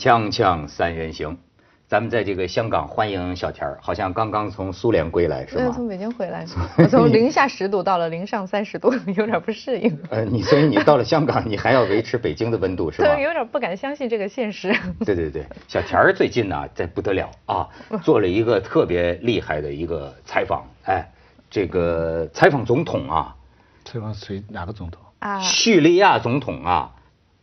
锵锵三人行，咱们在这个香港欢迎小田儿，好像刚刚从苏联归来是对，吗？从北京回来，我从零下十度到了零上三十度，有点不适应。呃，你所以你到了香港，你还要维持北京的温度是吧？对，有点不敢相信这个现实。对对对，小田儿最近呢，这不得了啊，做了一个特别厉害的一个采访，哎，这个采访总统啊，采访谁哪个总统？啊，叙利亚总统啊，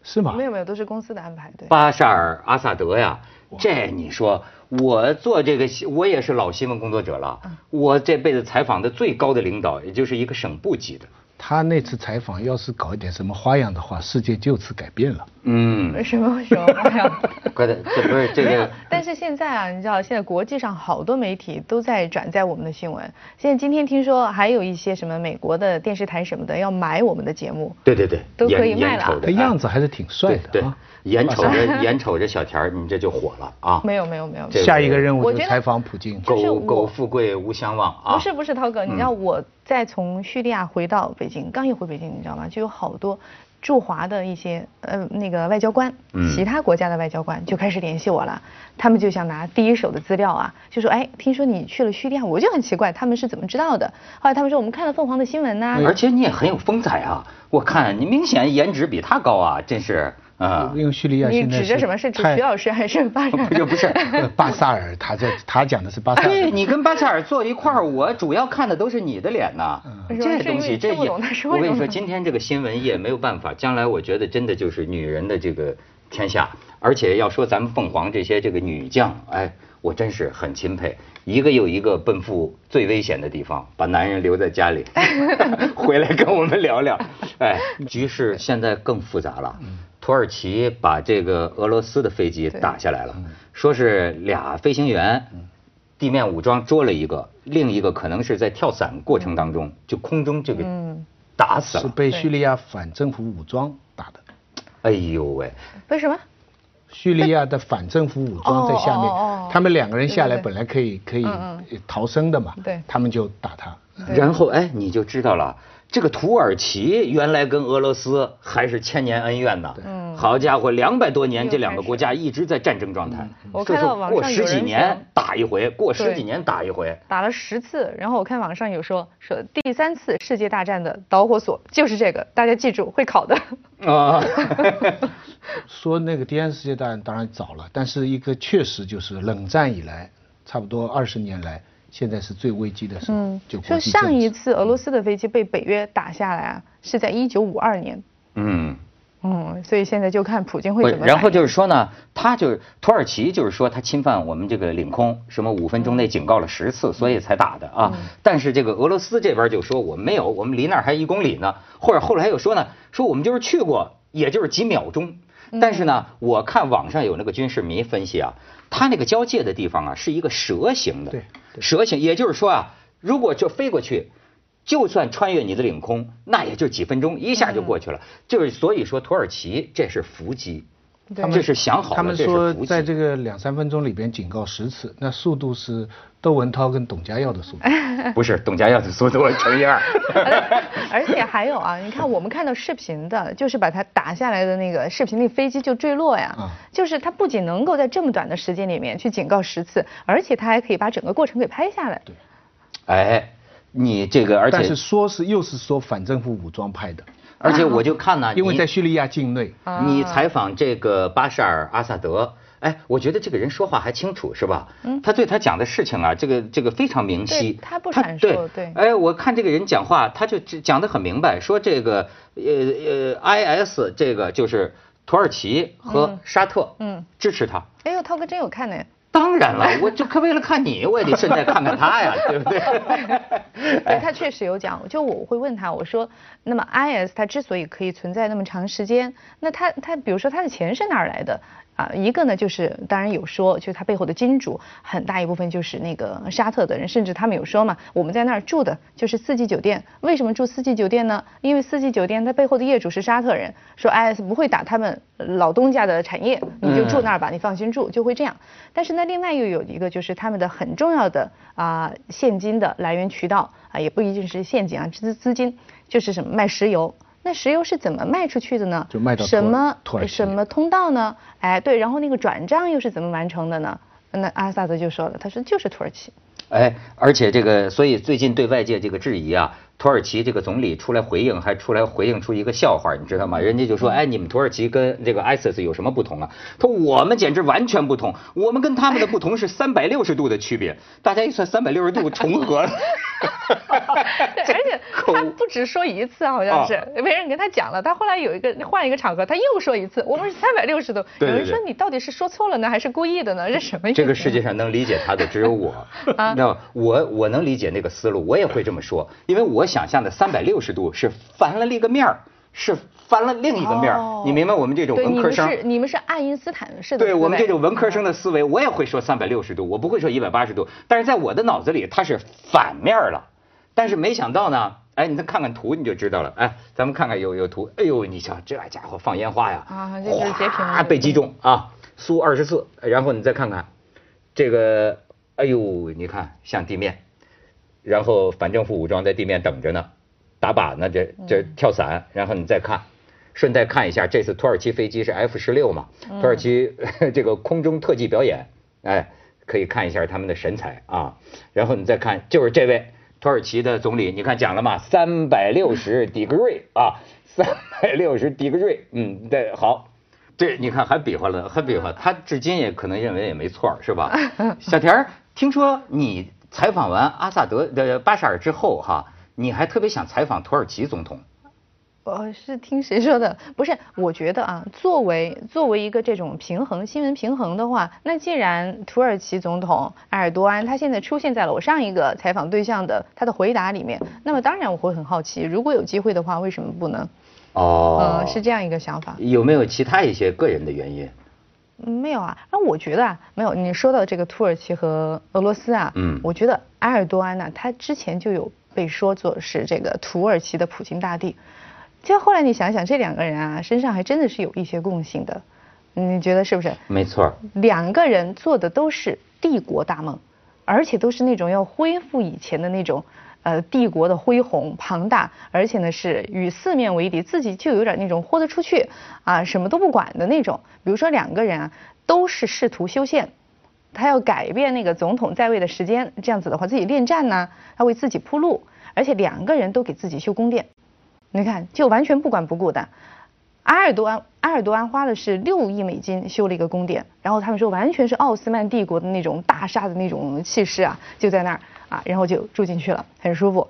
是吗没？有没有，都是公司的安排。对，巴沙尔阿萨德呀，这你说我做这个，我也是老新闻工作者了，我这辈子采访的最高的领导，也就是一个省部级的，他那次采访要是搞一点什么花样的话，世界就此改变了。嗯，什么什么玩意儿？快点，这不是这没有个，但是现在啊，你知道，现在国际上好多媒体都在转载我们的新闻。现在今天听说还有一些什么美国的电视台什么的要买我们的节目，对对对，都可以卖了他样子还是挺帅对对的啊。，眼瞅着眼瞅着小田儿，你这就火了啊！没有没有没有，下一个任务就是采访普京。就是我苟苟富贵无相忘啊！不是不是，涛哥，你知道我在从叙利亚回到北京，刚一回北京，你知道吗？就有好多驻华的一些呃那个外交官，嗯其他国家的外交官就开始联系我了，他们就想拿第一手的资料啊，就说哎，听说你去了叙利亚，我就很奇怪，他们是怎么知道的？后来他们说我们看了凤凰的新闻呐、而且你也很有风采啊！我看你明显颜值比他高啊，真是啊！因为叙利亚你现在指着什么？是指太徐老师还是巴不是不是，呃巴萨尔，他在他讲的是巴萨尔。对你跟巴沙尔坐一块儿，我主要看的都是你的脸呐。嗯这东西这也，我跟你说，今天这个新闻业没有办法，将来我觉得真的就是女人的这个天下。而且要说咱们凤凰这些这个女将，哎，我真是很钦佩，一个又一个奔赴最危险的地方，把男人留在家里，回来跟我们聊聊。哎，局势现在更复杂了。土耳其把这个俄罗斯的飞机打下来了，说是俩飞行员地面武装捉了一个，另一个可能是在跳伞过程当中就空中这个打死了。是被叙利亚反政府武装打的。哎呦喂，为什么？叙利亚的反政府武装在下面他们两个人下来本来可以可以嗯逃生的嘛，对他们就打他。然后哎，你就知道了，这个土耳其原来跟俄罗斯还是千年恩怨呢。嗯好家伙，两百多年，这两个国家一直在战争状态。我就是看到网过十上有人几年打一回，过十几年打一回。打了十次，然后我看网上有说说第三次世界大战的导火索就是这个，大家记住会考的。啊，说那个第三次世界大战当然早了，但是一个确实就是冷战以来，差不多二十年来，现在是最危机的时候。嗯，就说上一次俄罗斯的飞机被北约打下来啊，是在一九五二年。嗯。嗯，所以现在就看普京会怎么。然后就是说呢，他就是土耳其，就是说他侵犯我们这个领空，什么五分钟内警告了十次，所以才打的啊。但是这个俄罗斯这边就说我们没有，我们离那儿还一公里呢，或者后来又说呢，说我们就是去过，也就是几秒钟。但是呢，我看网上有那个军事迷分析啊，他那个交界的地方啊是一个蛇形的，对对蛇形，也就是说啊，如果就飞过去。就算穿越你的领空，那也就几分钟，一下就过去了。就是所以说，土耳其这是伏击，对这是想好了，他们说在这个两三分钟里边警告十次，那速度是窦文涛跟董家耀的速度。不是董家耀的速度乘以二。而且还有啊，你看我们看到视频的，就是把它打下来的那个视频，那飞机就坠落呀。嗯就是它不仅能够在这么短的时间里面去警告十次，而且它还可以把整个过程给拍下来。对哎，你这个，而但是且说是又是说反政府武装派的，而且我就看呢，因为在叙利亚境内，啊你采访这个巴沙尔阿萨德。哎，我觉得这个人说话还清楚，是吧？嗯，他对他讲的事情啊，这个这个非常明晰。他不阐述对哎，我看这个人讲话，他就讲得很明白，说这个呃呃，IS 这个就是土耳其和沙特，嗯支持他。哎呦，涛哥真有看呢。当然了，我就可为了看你，我也得顺带看看他呀，对不对？对他确实有讲，就我会问他，我说，那么 IS 它之所以可以存在那么长时间，那他他比如说他的钱是哪儿来的？啊，一个呢就是当然有说，就是它背后的金主很大一部分就是那个沙特的人，甚至他们有说嘛，我们在那儿住的就是四季酒店，为什么住四季酒店呢？因为四季酒店它背后的业主是沙特人，说 IS 不会打他们老东家的产业，你就住那儿吧，你放心住，就会这样。但是呢，另外又有一个就是他们的很重要的啊、现金的来源渠道啊，也不一定是现金啊，资资金就是什么卖石油。那石油是怎么卖出去的呢？就卖到什么什么通道呢？哎，对，然后那个转账又是怎么完成的呢？那阿萨德就说了，他说就是土耳其。哎，而且这个，所以最近对外界这个质疑啊，土耳其这个总理出来回应，还出来回应出一个笑话，你知道吗？人家就说，哎，你们土耳其跟这个 ISIS 有什么不同啊？他说我们简直完全不同，我们跟他们的不同是三百六十度的区别。大家一算，三百六十度重合了。对，而且 他不止说一次，好像是没人跟他讲了。他后来有一个换一个场合，他又说一次，我们是三百六十度。有人说你到底是说错了呢，还是故意的呢？这什么意思？这个世界上能理解他的只有我。那我我能理解那个思路，我也会这么说，因为我想象的三百六十度是翻了另一个面儿，是翻了另一个面儿。你明白我们这种文科生？你们是你们是爱因斯坦式的。对我们这种文科生的思维，我也会说三百六十度，我不会说一百八十度。但是在我的脑子里，它是反面了。但是没想到呢，哎，你再看看图你就知道了。哎，咱们看看有有图，哎呦，你瞧这家伙放烟花呀，啊，这是截屏啊，被击中啊，苏二十四，然后你再看看这个，哎呦，你看像地面，然后反政府武装在地面等着呢，打靶呢，这这跳伞，然后你再看，顺带看一下，这次土耳其飞机是 F 十六嘛，土耳其 这个空中特技表演，哎，可以看一下他们的神采啊，然后你再看，就是这位。土耳其的总理，你看讲了嘛，三百六十 degree 啊，三百六十 degree，嗯，对，好，对你看还比划了，还比划，他至今也可能认为也没错，是吧？小田儿，听说你采访完阿萨德的巴沙尔之后哈，你还特别想采访土耳其总统。我是听谁说的？不是，我觉得啊，作为作为一个这种平衡新闻平衡的话，那既然土耳其总统埃尔多安他现在出现在了我上一个采访对象的他的回答里面，那么当然我会很好奇，如果有机会的话，为什么不能？哦，是这样一个想法。有没有其他一些个人的原因？没有啊，那我觉得啊，没有。你说到这个土耳其和俄罗斯啊，嗯，我觉得埃尔多安呢，他之前就有被说作是这个土耳其的普京大帝。就后来你想想，这两个人啊，身上还真的是有一些共性的，你觉得是不是？没错。两个人做的都是帝国大梦，而且都是那种要恢复以前的那种呃帝国的恢宏庞大，而且呢是与四面为敌，自己就有点那种豁得出去啊，什么都不管的那种。比如说两个人啊，都是试图修宪，他要改变那个总统在位的时间，这样子的话自己恋战呢，他为自己铺路，而且两个人都给自己修宫殿。你看，就完全不管不顾的。埃尔多安，埃尔多安花的是六亿美金修了一个宫殿，然后他们说完全是奥斯曼帝国的那种大厦的那种气势啊，就在那儿啊，然后就住进去了，很舒服。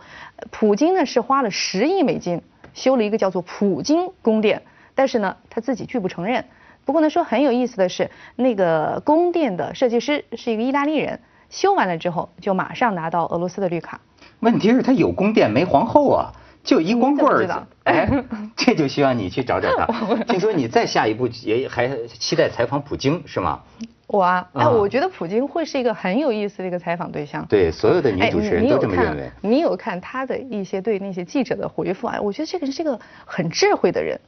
普京呢是花了十亿美金修了一个叫做普京宫殿，但是呢他自己拒不承认。不过呢说很有意思的是，那个宫殿的设计师是一个意大利人，修完了之后就马上拿到俄罗斯的绿卡。问题是，他有宫殿没皇后啊。就一光棍儿，哎，这就需要你去找找他。听说你再下一步也还期待采访普京是吗？我啊，哎，我觉得普京会是一个很有意思的一个采访对象。对，所有的女主持人都这么认为。你有看他的一些对那些记者的回复啊？我觉得这个人是个很智慧的人，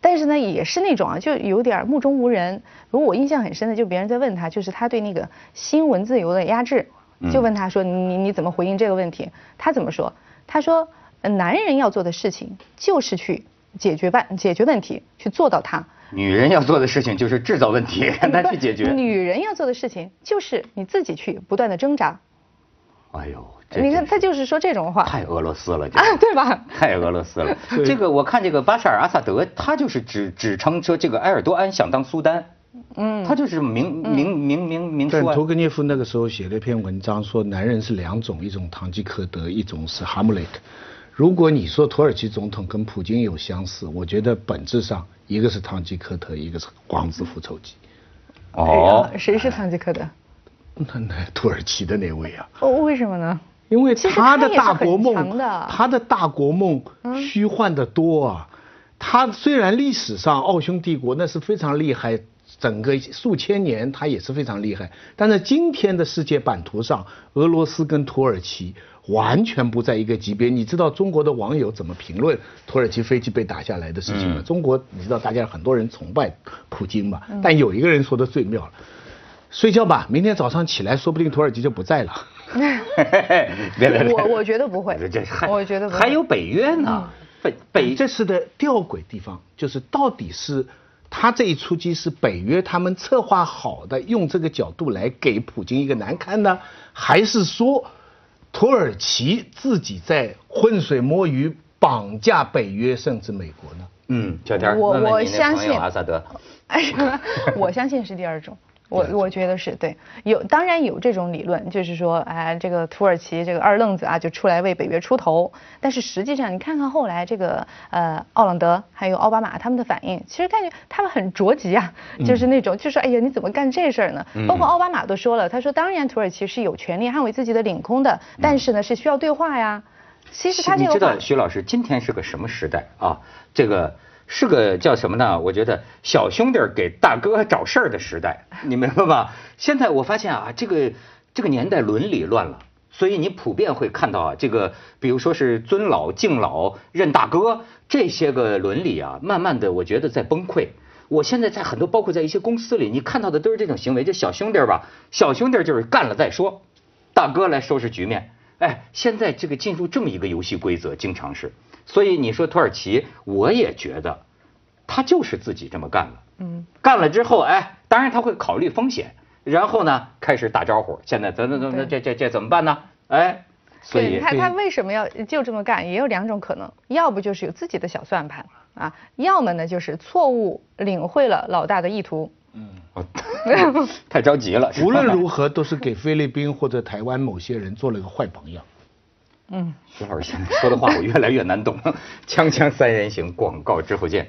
但是呢，也是那种啊，就有点目中无人。如果我印象很深的，就别人在问他，就是他对那个新闻自由的压制，就问他说你你怎么回应这个问题？他怎么说？他说。男人要做的事情就是去解决办解决问题，去做到它。女人要做的事情就是制造问题，让他去解决。女人要做的事情就是你自己去不断的挣扎。哎呦，你看他就是说这种话。太俄罗斯了，啊，对吧？太俄罗斯了。这个我看这个巴沙尔阿萨德，他就是指指称说这个埃尔多安想当苏丹。嗯。他就是明明明明明说。屠格涅夫那个时候写了一篇文章，说男人是两种，一种堂吉诃德，一种是哈姆雷特。如果你说土耳其总统跟普京有相似，我觉得本质上一个是堂吉诃德，一个是王子复仇记。哦，谁是堂吉诃德？那那土耳其的那位啊？哦，为什么呢？因为他的大国梦，他的大国梦虚幻的多啊。他虽然历史上奥匈帝国那是非常厉害，整个数千年他也是非常厉害，但在今天的世界版图上，俄罗斯跟土耳其。完全不在一个级别。你知道中国的网友怎么评论土耳其飞机被打下来的事情吗？中国你知道大家很多人崇拜普京嘛，但有一个人说的最妙了：睡觉吧，明天早上起来说不定土耳其就不在了。我我觉得不会，我觉得还有北约呢。北北这次的吊诡地方就是到底是他这一出击是北约他们策划好的，用这个角度来给普京一个难堪呢，还是说土耳其自己在浑水摸鱼，绑架北约甚至美国呢？嗯，小天，我我相信阿萨德，哎我相信是第二种。我我觉得是对，有当然有这种理论，就是说，哎，这个土耳其这个二愣子啊，就出来为北约出头。但是实际上，你看看后来这个呃奥朗德还有奥巴马他们的反应，其实感觉他们很着急啊，就是那种就说，哎呀，你怎么干这事儿呢？包括奥巴马都说了，他说当然土耳其是有权利捍卫自己的领空的，但是呢是需要对话呀。其实他这个你知道，徐老师，今天是个什么时代啊？这个。是个叫什么呢？我觉得小兄弟给大哥找事儿的时代，你明白吧？现在我发现啊，这个这个年代伦理乱了，所以你普遍会看到啊，这个比如说是尊老敬老认大哥这些个伦理啊，慢慢的我觉得在崩溃。我现在在很多包括在一些公司里，你看到的都是这种行为，就小兄弟吧，小兄弟就是干了再说，大哥来收拾局面。哎，现在这个进入这么一个游戏规则，经常是。所以你说土耳其，我也觉得，他就是自己这么干了。嗯，干了之后，哎，当然他会考虑风险，然后呢，开始打招呼。现在怎怎怎么这这这怎么办呢？哎，所以他他为什么要就这么干？也有两种可能，要不就是有自己的小算盘啊，要么呢就是错误领会了老大的意图。嗯，太着急了。无论如何，都是给菲律宾或者台湾某些人做了个坏榜样。嗯，徐老师现在说的话我越来越难懂。锵锵三人行，广告之后见。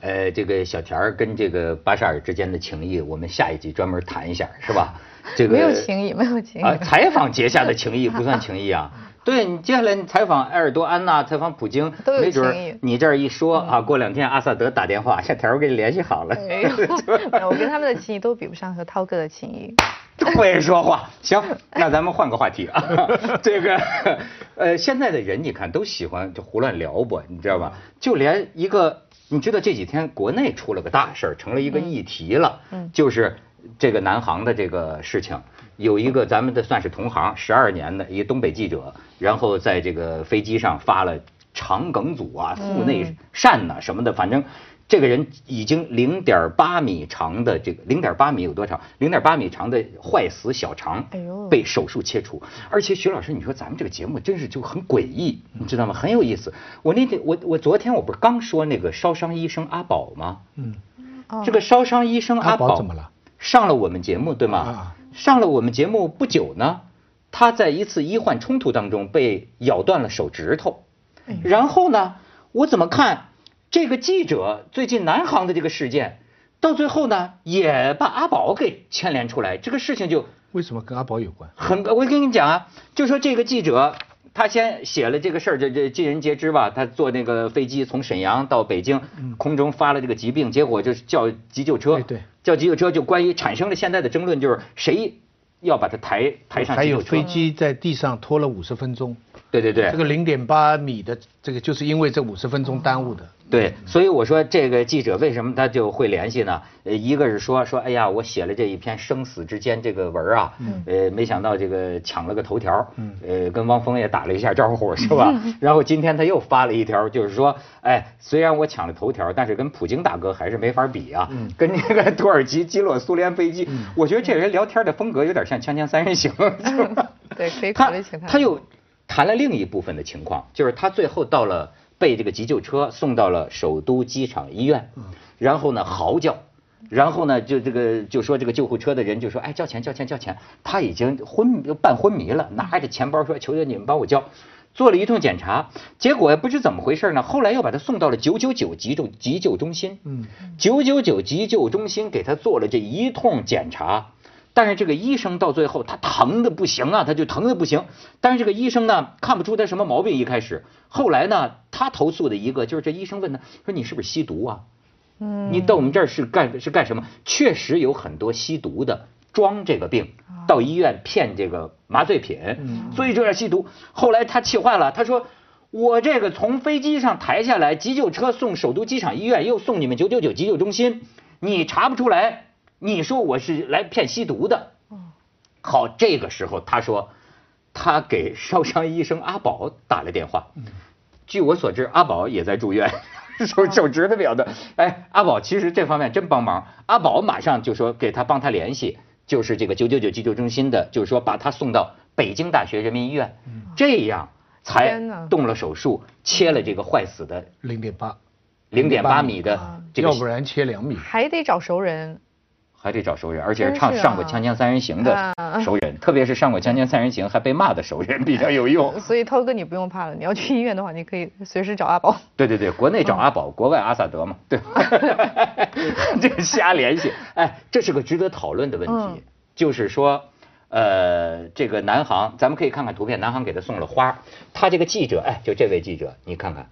呃，这个小田儿跟这个巴沙尔之间的情谊，我们下一集专门谈一下，是吧？这个没有情谊，没有情谊。啊，采访结下的情谊不算情谊啊。对你接下来你采访埃尔多安呐，采访普京，没准你这儿一说啊，过两天阿萨德打电话，小田儿我给你联系好了。没有我跟他们的情谊都比不上和涛哥的情谊。会说话，行，那咱们换个话题啊。这个，呃，现在的人你看都喜欢就胡乱聊不，你知道吧？就连一个，你知道这几天国内出了个大事儿，成了一个议题了，就是这个南航的这个事情，有一个咱们的算是同行，十二年的一个东北记者，然后在这个飞机上发了肠梗阻啊、腹内疝呐什么的，反正。这个人已经零点八米长的这个零点八米有多长？零点八米长的坏死小肠，哎呦，被手术切除。而且徐老师，你说咱们这个节目真是就很诡异，你知道吗？很有意思。我那天我我昨天我不是刚说那个烧伤医生阿宝吗？嗯，这个烧伤医生阿宝怎么了？上了我们节目对吗？上了我们节目不久呢，他在一次医患冲突当中被咬断了手指头，然后呢，我怎么看？这个记者最近南航的这个事件，到最后呢，也把阿宝给牵连出来，这个事情就为什么跟阿宝有关？很，我跟你讲啊，就说这个记者他先写了这个事儿，这这尽人皆知吧？他坐那个飞机从沈阳到北京，空中发了这个疾病，结果就是叫急救车，对，叫急救车就关于产生了现在的争论，就是谁要把他抬抬上？还有飞机在地上拖了五十分钟。对对对，这个零点八米的这个就是因为这五十分钟耽误的。对，所以我说这个记者为什么他就会联系呢？呃，一个是说说，哎呀，我写了这一篇生死之间这个文啊，呃，没想到这个抢了个头条，呃，跟汪峰也打了一下招呼，是吧？然后今天他又发了一条，就是说，哎，虽然我抢了头条，但是跟普京大哥还是没法比啊，跟那个土耳其击落苏联飞机，我觉得这人聊天的风格有点像《锵锵三人行》。对，可以考虑请他。他又谈了另一部分的情况，就是他最后到了。被这个急救车送到了首都机场医院，然后呢嚎叫，然后呢就这个就说这个救护车的人就说哎交钱交钱交钱，他已经昏半昏迷了，拿着钱包说求求你们帮我交，做了一通检查，结果不知怎么回事呢，后来又把他送到了九九九急救急救中心，九九九急救中心给他做了这一通检查。但是这个医生到最后他疼的不行啊，他就疼的不行。但是这个医生呢看不出他什么毛病，一开始，后来呢他投诉的一个就是这医生问他说你是不是吸毒啊？嗯，你到我们这儿是干是干什么？确实有很多吸毒的装这个病到医院骗这个麻醉品，所以就要吸毒。后来他气坏了，他说我这个从飞机上抬下来，急救车送首都机场医院，又送你们九九九急救中心，你查不出来。你说我是来骗吸毒的，好，这个时候他说，他给烧伤医生阿宝打了电话，据我所知，阿宝也在住院，手手指头表的。哎，阿宝其实这方面真帮忙。阿宝马上就说给他帮他联系，就是这个九九九急救中心的，就是说把他送到北京大学人民医院，这样才动了手术，切了这个坏死的零点八。零点八米的，要不然切两米，还得找熟人。还得找熟人，而且是唱上过《锵锵三人行》的 熟人，特别是上过《锵锵三人行》还被骂的熟人比较有用。所以涛哥你不用怕了，你要去医院的话，你可以随时找阿宝。对对对，国内找阿宝，国外阿萨德嘛，对。这个瞎联系，哎，这是个值得讨论的问题。就是说，呃，这个南航，咱们可以看看图片，南航给他送了花，他这个记者，哎，就这位记者，你看看。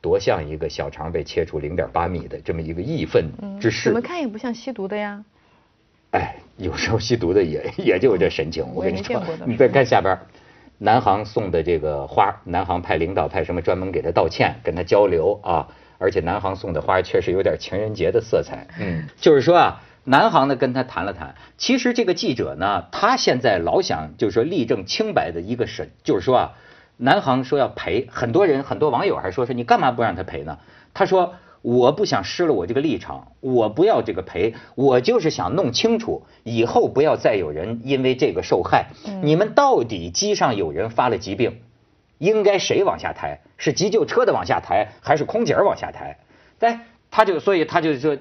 多像一个小肠被切除零点八米的这么一个义愤之事，怎么看也不像吸毒的呀。哎，有时候吸毒的也也就这神情。我跟你说，你再看下边，南航送的这个花，南航派领导派什么专门给他道歉，跟他交流啊。而且南航送的花确实有点情人节的色彩。嗯，就是说啊，南航呢跟他谈了谈，其实这个记者呢，他现在老想就是说立证清白的一个神，就是说啊。南航说要赔，很多人很多网友还说说你干嘛不让他赔呢？他说我不想失了我这个立场，我不要这个赔，我就是想弄清楚以后不要再有人因为这个受害。你们到底机上有人发了疾病，应该谁往下抬？是急救车的往下抬，还是空姐往下抬？哎，他就所以他就说，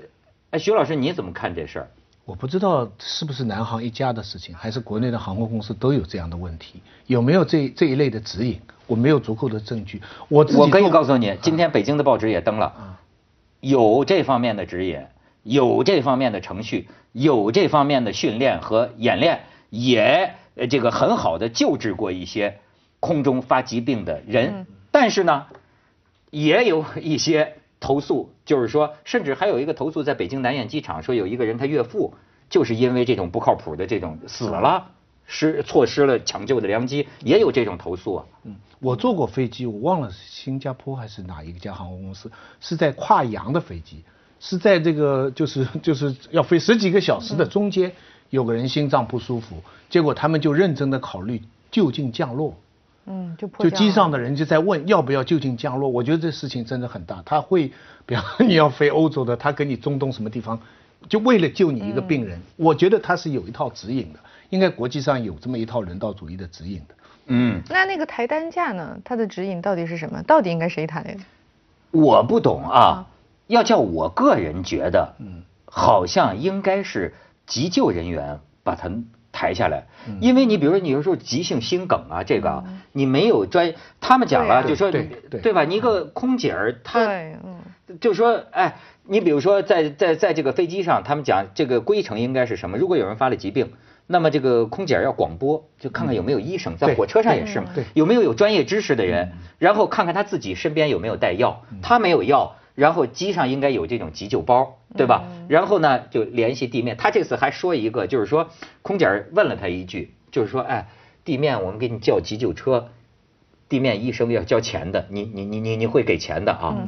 哎，徐老师你怎么看这事儿？我不知道是不是南航一家的事情，还是国内的航空公司都有这样的问题，有没有这这一类的指引？我没有足够的证据。我我可以告诉你，今天北京的报纸也登了，有这方面的指引，有这方面的程序，有这方面的训练和演练，也这个很好的救治过一些空中发疾病的人。但是呢，也有一些。投诉就是说，甚至还有一个投诉，在北京南苑机场说有一个人他岳父就是因为这种不靠谱的这种死了，失错失了抢救的良机，也有这种投诉啊。嗯，我坐过飞机，我忘了新加坡还是哪一家航空公司，是在跨洋的飞机，是在这个就是 就是要飞十几个小时的中间，有个人心脏不舒服，结果他们就认真的考虑就近降落。嗯，就就机上的人就在问要不要就近降落，我觉得这事情真的很大。他会，比方你要飞欧洲的，他给你中东什么地方，就为了救你一个病人，我觉得他是有一套指引的，应该国际上有这么一套人道主义的指引的。嗯，那那个抬担架呢？它的指引到底是什么？到底应该谁抬？我不懂啊。要叫我个人觉得，嗯，好像应该是急救人员把他。抬下来，因为你比如说，你有时候急性心梗啊，这个你没有专，他们讲了，就说对吧？你一个空姐儿，她就说，哎，你比如说在在在这个飞机上，他们讲这个规程应该是什么？如果有人发了疾病，那么这个空姐要广播，就看看有没有医生，在火车上也是嘛，有没有有专业知识的人，然后看看他自己身边有没有带药，他没有药。然后机上应该有这种急救包，对吧？然后呢，就联系地面。他这次还说一个，就是说，空姐问了他一句，就是说，哎，地面我们给你叫急救车，地面医生要交钱的，你你你你你会给钱的啊？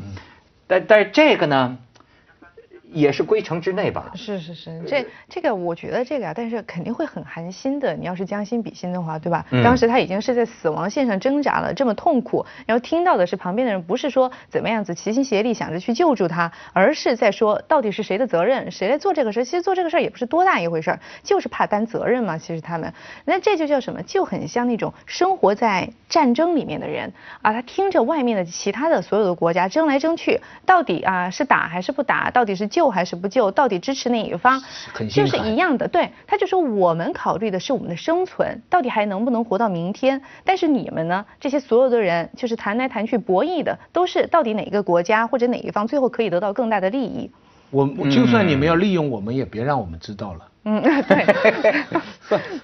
但但是这个呢？也是规程之内吧？是是是，这这个我觉得这个啊，但是肯定会很寒心的。你要是将心比心的话，对吧？当时他已经是在死亡线上挣扎了，这么痛苦，然后听到的是旁边的人不是说怎么样子齐心协力想着去救助他，而是在说到底是谁的责任，谁来做这个事儿其实做这个事儿也不是多大一回事儿，就是怕担责任嘛。其实他们，那这就叫什么？就很像那种生活在战争里面的人啊，他听着外面的其他的所有的国家争来争去，到底啊是打还是不打？到底是救？救还是不救？到底支持哪一方？就是一样的。对，他就说我们考虑的是我们的生存，到底还能不能活到明天？但是你们呢？这些所有的人就是谈来谈去博弈的，都是到底哪个国家或者哪一方最后可以得到更大的利益？我就算你们要利用我们，也别让我们知道了。嗯，对。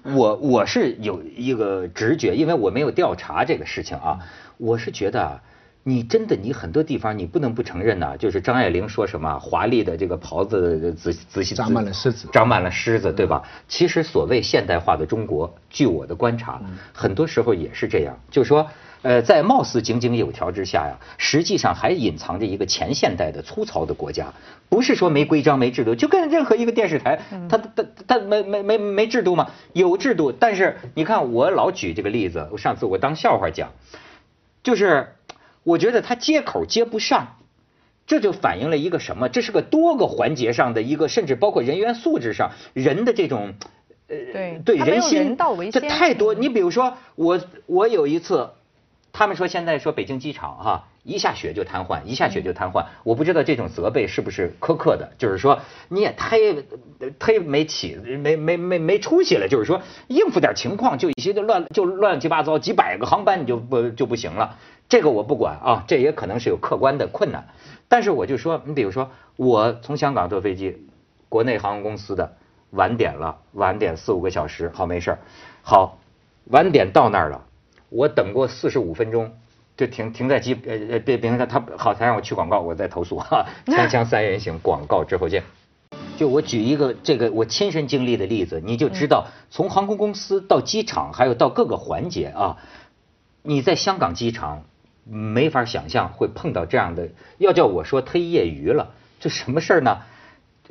我我是有一个直觉，因为我没有调查这个事情啊，我是觉得。你真的，你很多地方你不能不承认呐，就是张爱玲说什么华丽的这个袍子仔仔细长满了虱子，长满了虱子，对吧？其实所谓现代化的中国，据我的观察，很多时候也是这样，就是说，呃，在貌似井井有条之下呀，实际上还隐藏着一个前现代的粗糙的国家。不是说没规章没制度，就跟任何一个电视台，它它它没没没没制度吗？有制度，但是你看我老举这个例子，我上次我当笑话讲，就是。我觉得他接口接不上，这就反映了一个什么？这是个多个环节上的一个，甚至包括人员素质上人的这种，呃，对对人心，这太多。你比如说，我我有一次，他们说现在说北京机场哈。一下雪就瘫痪，一下雪就瘫痪。我不知道这种责备是不是苛刻的，就是说你也忒忒没起没没没没出息了，就是说应付点情况就一些就乱就乱七八糟，几百个航班你就不就不行了。这个我不管啊，这也可能是有客观的困难。但是我就说，你比如说我从香港坐飞机，国内航空公司的晚点了，晚点四五个小时，好没事儿，好晚点到那儿了，我等过四十五分钟。就停停在机呃呃别别他他好他让我去广告我再投诉哈锵锵三人行广告之后见，就我举一个这个我亲身经历的例子你就知道从航空公司到机场还有到各个环节啊，你在香港机场没法想象会碰到这样的要叫我说忒业余了这什么事儿呢？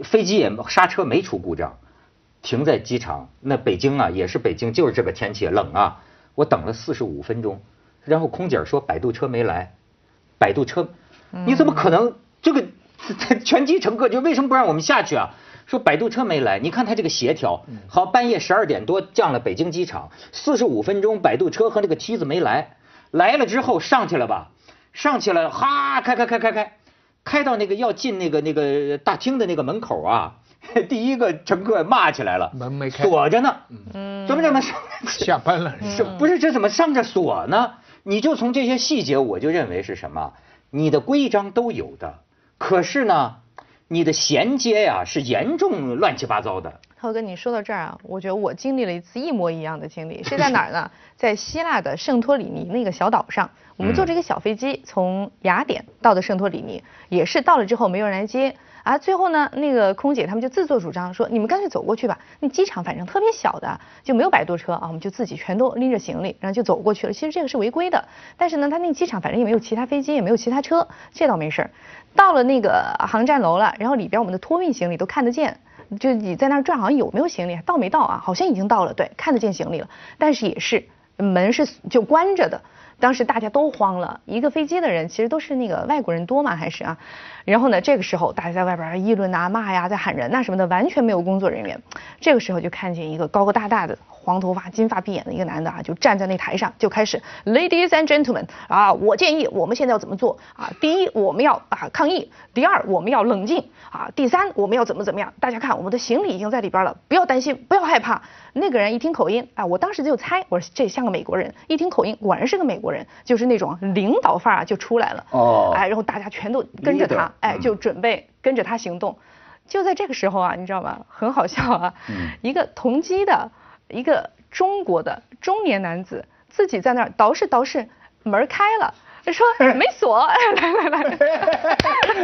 飞机也刹车没出故障，停在机场那北京啊也是北京就是这个天气冷啊我等了四十五分钟。然后空姐说摆渡车没来，摆渡车，你怎么可能这个 全机乘客就为什么不让我们下去啊？说摆渡车没来，你看他这个协调，好半夜十二点多降了北京机场，四十五分钟摆渡车和那个梯子没来，来了之后上去了吧，上去了，哈开开开开开，开到那个要进那个那个大厅的那个门口啊，第一个乘客骂起来了，门没开，锁着呢，嗯怎么怎么上下班了？是不是这怎么上着锁呢？你就从这些细节，我就认为是什么？你的规章都有的，可是呢，你的衔接呀是严重乱七八糟的。涛哥，你说到这儿啊，我觉得我经历了一次一模一样的经历，是在哪儿呢？在希腊的圣托里尼那个小岛上，我们坐着一个小飞机从雅典到的圣托里尼，也是到了之后没有人来接。啊，最后呢，那个空姐他们就自作主张说，你们干脆走过去吧。那机场反正特别小的，就没有摆渡车啊，我们就自己全都拎着行李，然后就走过去了。其实这个是违规的，但是呢，他那个机场反正也没有其他飞机，也没有其他车，这倒没事儿。到了那个航站楼了，然后里边我们的托运行李都看得见，就你在那儿转，好像有没有行李，到没到啊？好像已经到了，对，看得见行李了，但是也是门是就关着的。当时大家都慌了，一个飞机的人其实都是那个外国人多嘛，还是啊？然后呢，这个时候大家在外边议论呐、骂呀，在喊人呐什么的，完全没有工作人员。这个时候就看见一个高高大大的。黄头发、金发碧眼的一个男的啊，就站在那台上，就开始，Ladies and gentlemen，啊，我建议我们现在要怎么做啊？第一，我们要啊抗议；第二，我们要冷静啊；第三，我们要怎么怎么样？大家看，我们的行李已经在里边了，不要担心，不要害怕。那个人一听口音，啊，我当时就猜，我说这像个美国人。一听口音，果然是个美国人，就是那种领导范儿就出来了。哦。哎，然后大家全都跟着他，哎，就准备跟着他行动。就在这个时候啊，你知道吗？很好笑啊。嗯。一个同机的。一个中国的中年男子自己在那儿捯饬捯饬，门开了。他说没锁，来来来，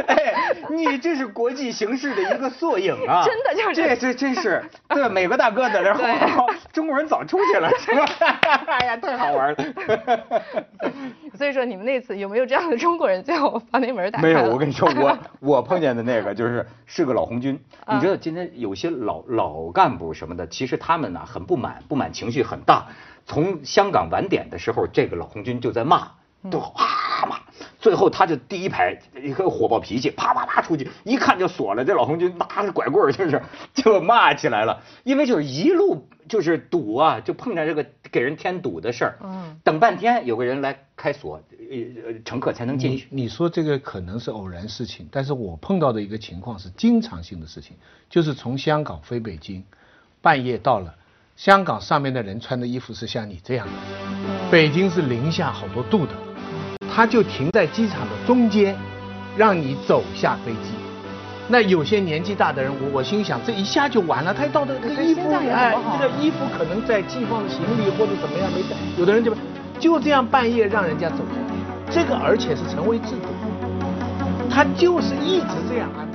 哎，你这是国际形势的一个缩影啊！真的就是这，这真是 对美国大哥在这儿，中国人早出去了，是吧？哎呀，太好玩了。所以说你们那次有没有这样的中国人最后把那门打开？没有，我跟你说，我我碰见的那个就是是个老红军。你知道今天有些老老干部什么的，其实他们呢很不满，不满情绪很大。从香港晚点的时候，这个老红军就在骂。都啪骂，最后他就第一排一个火爆脾气，啪啪啪出去，一看就锁了。这老红军拿着拐棍就是 就骂起来了，因为就是一路就是堵啊，就碰着这个给人添堵的事儿。嗯，等半天有个人来开锁，呃，乘客才能进去。你说这个可能是偶然事情，但是我碰到的一个情况是经常性的事情，就是从香港飞北京，半夜到了，香港上面的人穿的衣服是像你这样的，北京是零下好多度的。他就停在机场的中间，让你走下飞机。那有些年纪大的人，我我心想，这一下就完了。他到的这个衣服，哎，这个衣服可能在寄放行李或者怎么样没带。有的人就就这样半夜让人家走，这个而且是成为制度，他就是一直这样安排。